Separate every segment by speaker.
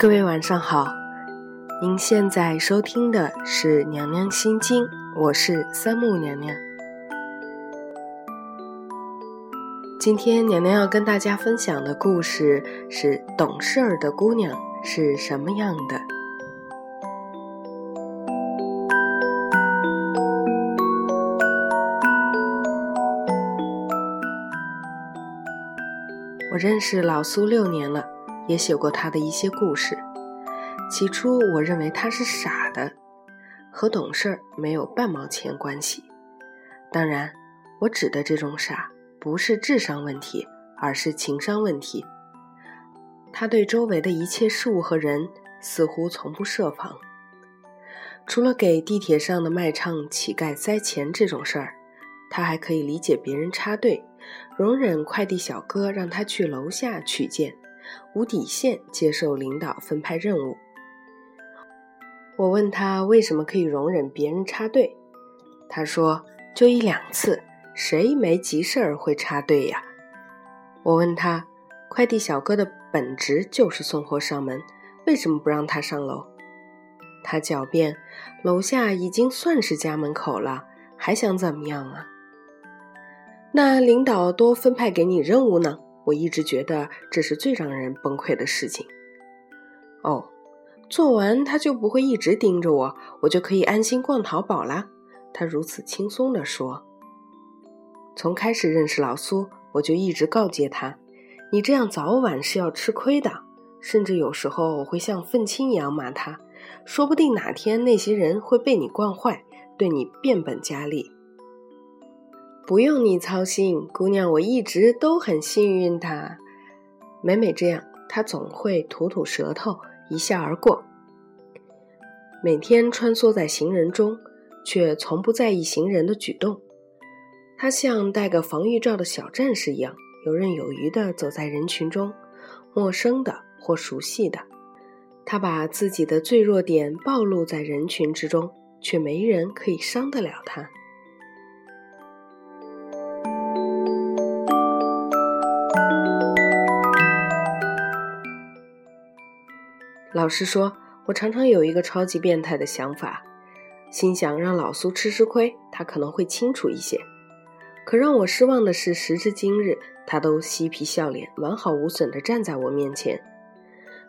Speaker 1: 各位晚上好，您现在收听的是《娘娘心经》，我是三木娘娘。今天娘娘要跟大家分享的故事是懂事儿的姑娘是什么样的。我认识老苏六年了，也写过他的一些故事。起初我认为他是傻的，和懂事儿没有半毛钱关系。当然，我指的这种傻。不是智商问题，而是情商问题。他对周围的一切事物和人似乎从不设防。除了给地铁上的卖唱乞丐塞钱这种事儿，他还可以理解别人插队，容忍快递小哥让他去楼下取件，无底线接受领导分派任务。我问他为什么可以容忍别人插队，他说就一两次。谁没急事儿会插队呀？我问他，快递小哥的本职就是送货上门，为什么不让他上楼？他狡辩，楼下已经算是家门口了，还想怎么样啊？那领导多分派给你任务呢？我一直觉得这是最让人崩溃的事情。哦，做完他就不会一直盯着我，我就可以安心逛淘宝啦。他如此轻松地说。从开始认识老苏，我就一直告诫他：“你这样早晚是要吃亏的。”甚至有时候我会像愤青一样骂他，说不定哪天那些人会被你惯坏，对你变本加厉。不用你操心，姑娘，我一直都很幸运的。每每这样，他总会吐吐舌头，一笑而过。每天穿梭在行人中，却从不在意行人的举动。他像戴个防御罩的小战士一样，游刃有余地走在人群中，陌生的或熟悉的，他把自己的最弱点暴露在人群之中，却没人可以伤得了他。老实说，我常常有一个超级变态的想法，心想让老苏吃吃亏，他可能会清楚一些。可让我失望的是，时至今日，他都嬉皮笑脸、完好无损地站在我面前。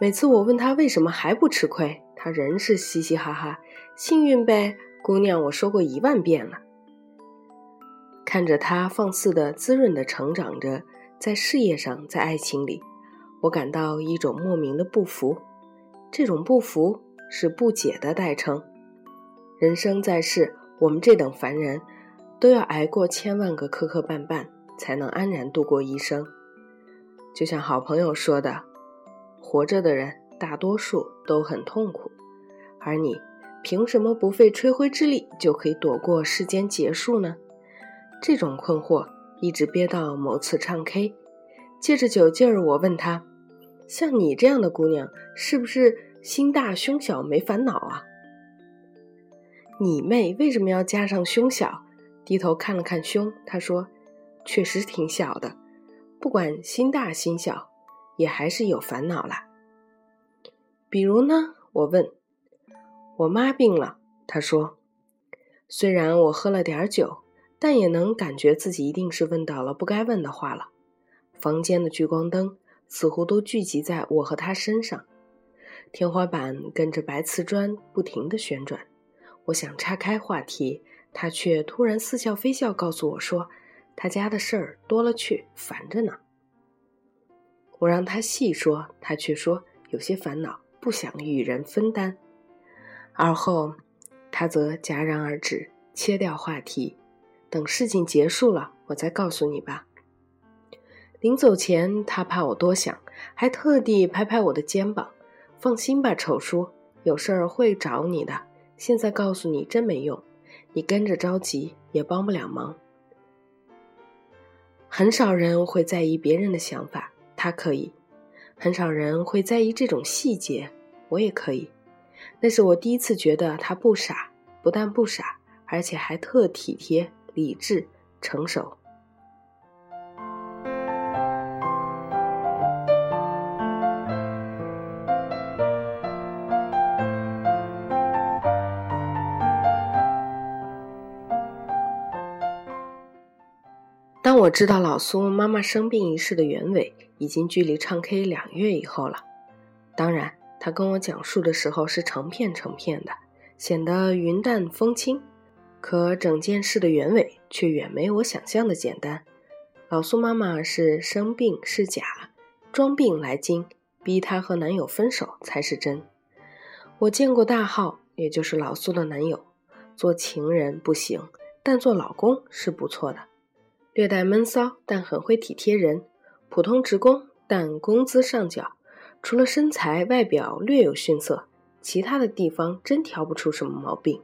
Speaker 1: 每次我问他为什么还不吃亏，他仍是嘻嘻哈哈：“幸运呗，姑娘，我说过一万遍了。”看着他放肆的、滋润的成长着，在事业上，在爱情里，我感到一种莫名的不服。这种不服是不解的代称。人生在世，我们这等凡人。都要挨过千万个磕磕绊绊，才能安然度过一生。就像好朋友说的：“活着的人大多数都很痛苦，而你凭什么不费吹灰之力就可以躲过世间劫数呢？”这种困惑一直憋到某次唱 K，借着酒劲儿，我问他：“像你这样的姑娘，是不是心大胸小没烦恼啊？”你妹，为什么要加上胸小？低头看了看胸，他说：“确实挺小的，不管心大心小，也还是有烦恼啦。比如呢？”我问。我妈病了，她说：“虽然我喝了点酒，但也能感觉自己一定是问到了不该问的话了。”房间的聚光灯似乎都聚集在我和他身上，天花板跟着白瓷砖不停的旋转。我想岔开话题。他却突然似笑非笑，告诉我说：“他家的事儿多了去，烦着呢。”我让他细说，他却说有些烦恼，不想与人分担。而后，他则戛然而止，切掉话题，等事情结束了，我再告诉你吧。临走前，他怕我多想，还特地拍拍我的肩膀：“放心吧，丑叔，有事儿会找你的。现在告诉你，真没用。”你跟着着急也帮不了忙。很少人会在意别人的想法，他可以；很少人会在意这种细节，我也可以。那是我第一次觉得他不傻，不但不傻，而且还特体贴、理智、成熟。我知道老苏妈妈生病一事的原委，已经距离唱 K 两月以后了。当然，他跟我讲述的时候是成片成片的，显得云淡风轻。可整件事的原委却远没我想象的简单。老苏妈妈是生病是假，装病来京，逼她和男友分手才是真。我见过大浩，也就是老苏的男友，做情人不行，但做老公是不错的。略带闷骚，但很会体贴人；普通职工，但工资上缴。除了身材外表略有逊色，其他的地方真挑不出什么毛病。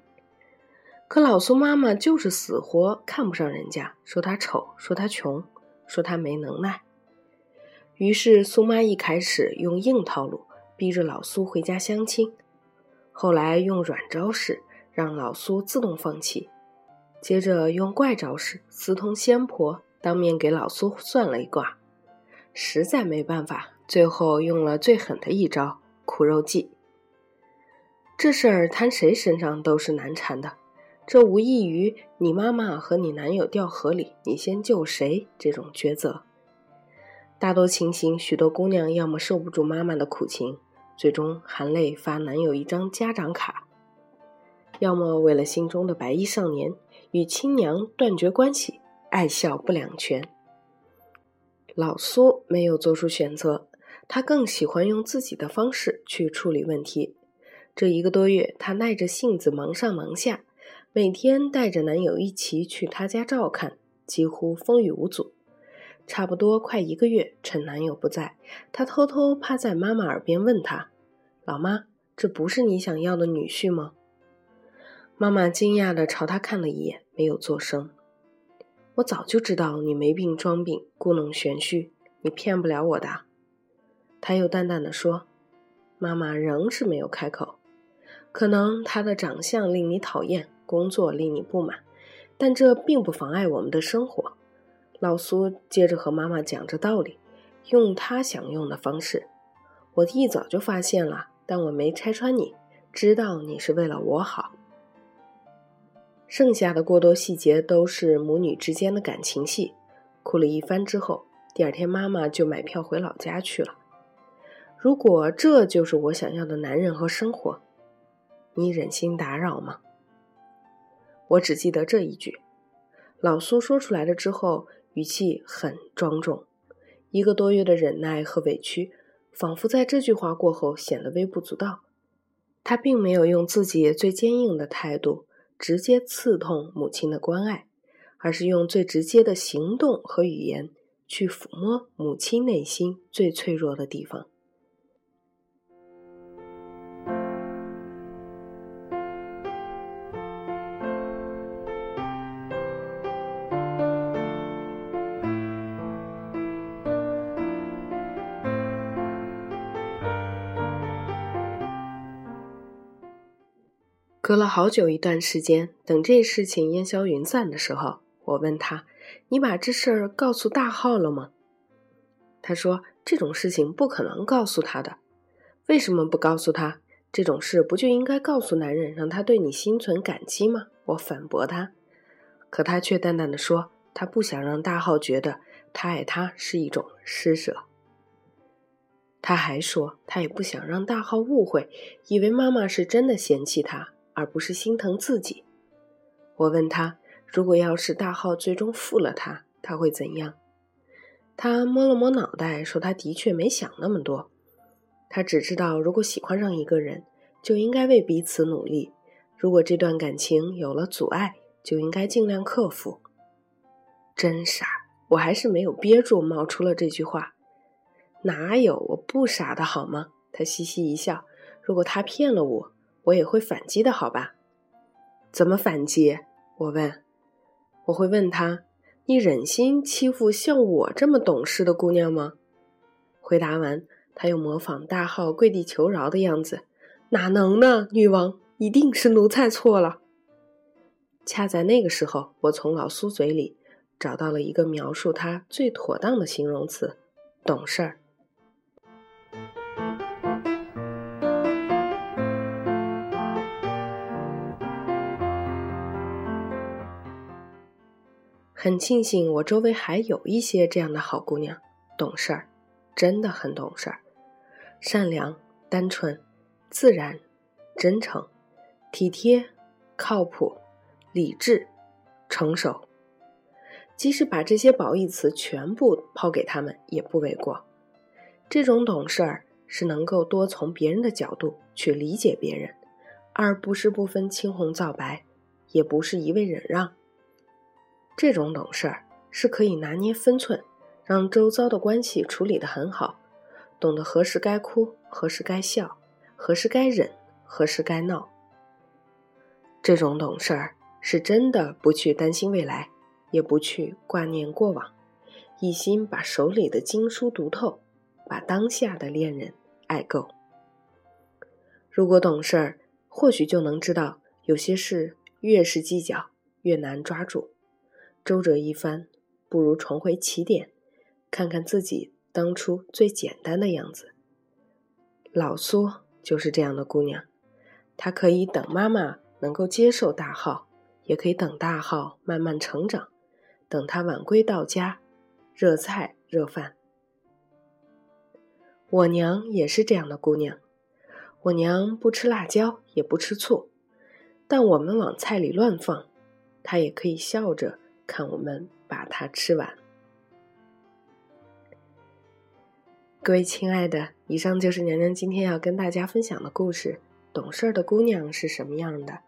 Speaker 1: 可老苏妈妈就是死活看不上人家，说他丑，说他穷，说他没能耐。于是苏妈一开始用硬套路逼着老苏回家相亲，后来用软招式让老苏自动放弃，接着用怪招式私通仙婆，当面给老苏算了一卦，实在没办法。最后用了最狠的一招苦肉计。这事儿摊谁身上都是难缠的，这无异于你妈妈和你男友掉河里，你先救谁这种抉择。大多情形，许多姑娘要么受不住妈妈的苦情，最终含泪发男友一张家长卡；要么为了心中的白衣少年，与亲娘断绝关系，爱笑不两全。老苏没有做出选择。他更喜欢用自己的方式去处理问题。这一个多月，她耐着性子忙上忙下，每天带着男友一起去她家照看，几乎风雨无阻。差不多快一个月，趁男友不在，她偷偷趴在妈妈耳边问他：“老妈，这不是你想要的女婿吗？”妈妈惊讶地朝他看了一眼，没有作声。我早就知道你没病装病，故弄玄虚，你骗不了我的。他又淡淡的说：“妈妈仍是没有开口。可能他的长相令你讨厌，工作令你不满，但这并不妨碍我们的生活。”老苏接着和妈妈讲着道理，用他想用的方式。我一早就发现了，但我没拆穿你，知道你是为了我好。剩下的过多细节都是母女之间的感情戏。哭了一番之后，第二天妈妈就买票回老家去了。如果这就是我想要的男人和生活，你忍心打扰吗？我只记得这一句，老苏说出来了之后，语气很庄重。一个多月的忍耐和委屈，仿佛在这句话过后显得微不足道。他并没有用自己最坚硬的态度直接刺痛母亲的关爱，而是用最直接的行动和语言去抚摸母亲内心最脆弱的地方。隔了好久一段时间，等这事情烟消云散的时候，我问他：“你把这事儿告诉大浩了吗？”他说：“这种事情不可能告诉他的。为什么不告诉他？这种事不就应该告诉男人，让他对你心存感激吗？”我反驳他，可他却淡淡的说：“他不想让大浩觉得他爱他是一种施舍。”他还说，他也不想让大浩误会，以为妈妈是真的嫌弃他。而不是心疼自己。我问他，如果要是大浩最终负了他，他会怎样？他摸了摸脑袋，说他的确没想那么多。他只知道，如果喜欢上一个人，就应该为彼此努力；如果这段感情有了阻碍，就应该尽量克服。真傻，我还是没有憋住，冒出了这句话。哪有我不傻的好吗？他嘻嘻一笑。如果他骗了我。我也会反击的，好吧？怎么反击？我问。我会问他：“你忍心欺负像我这么懂事的姑娘吗？”回答完，他又模仿大号跪地求饶的样子：“哪能呢，女王，一定是奴才错了。”恰在那个时候，我从老苏嘴里找到了一个描述他最妥当的形容词：懂事儿。很庆幸我周围还有一些这样的好姑娘，懂事儿，真的很懂事儿，善良、单纯、自然、真诚、体贴、靠谱、理智、成熟。即使把这些褒义词全部抛给他们，也不为过。这种懂事儿是能够多从别人的角度去理解别人，而不是不分青红皂白，也不是一味忍让。这种懂事儿是可以拿捏分寸，让周遭的关系处理得很好，懂得何时该哭，何时该笑，何时该忍，何时该闹。这种懂事儿是真的不去担心未来，也不去挂念过往，一心把手里的经书读透。把当下的恋人爱够。如果懂事儿，或许就能知道，有些事越是计较，越难抓住。周折一番，不如重回起点，看看自己当初最简单的样子。老苏就是这样的姑娘，她可以等妈妈能够接受大号，也可以等大号慢慢成长，等他晚归到家，热菜热饭。我娘也是这样的姑娘，我娘不吃辣椒，也不吃醋，但我们往菜里乱放，她也可以笑着看我们把它吃完。各位亲爱的，以上就是娘娘今天要跟大家分享的故事。懂事的姑娘是什么样的？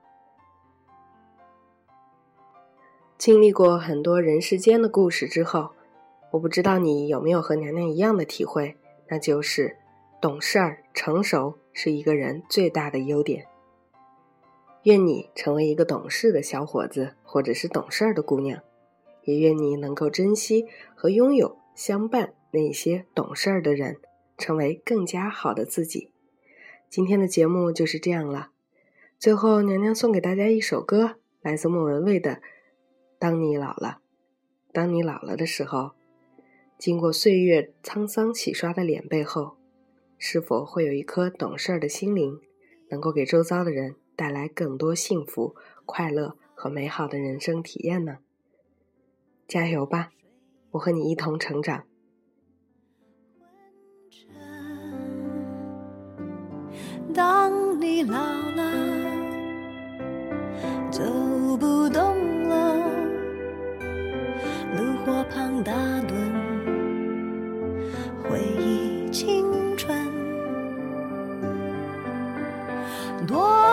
Speaker 1: 经历过很多人世间的故事之后，我不知道你有没有和娘娘一样的体会。那就是懂事儿、成熟是一个人最大的优点。愿你成为一个懂事的小伙子，或者是懂事儿的姑娘，也愿你能够珍惜和拥有相伴那些懂事儿的人，成为更加好的自己。今天的节目就是这样了。最后，娘娘送给大家一首歌，来自莫文蔚的《当你老了》。当你老了的时候。经过岁月沧桑洗刷的脸背后，是否会有一颗懂事儿的心灵，能够给周遭的人带来更多幸福、快乐和美好的人生体验呢？加油吧，我和你一同成长。
Speaker 2: 当你老了，走不动了，炉火旁打盹。回忆青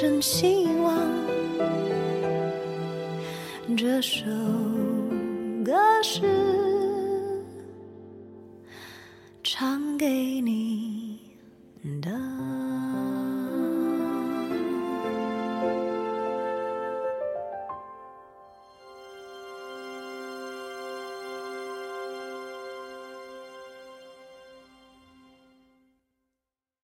Speaker 2: 真希望。这首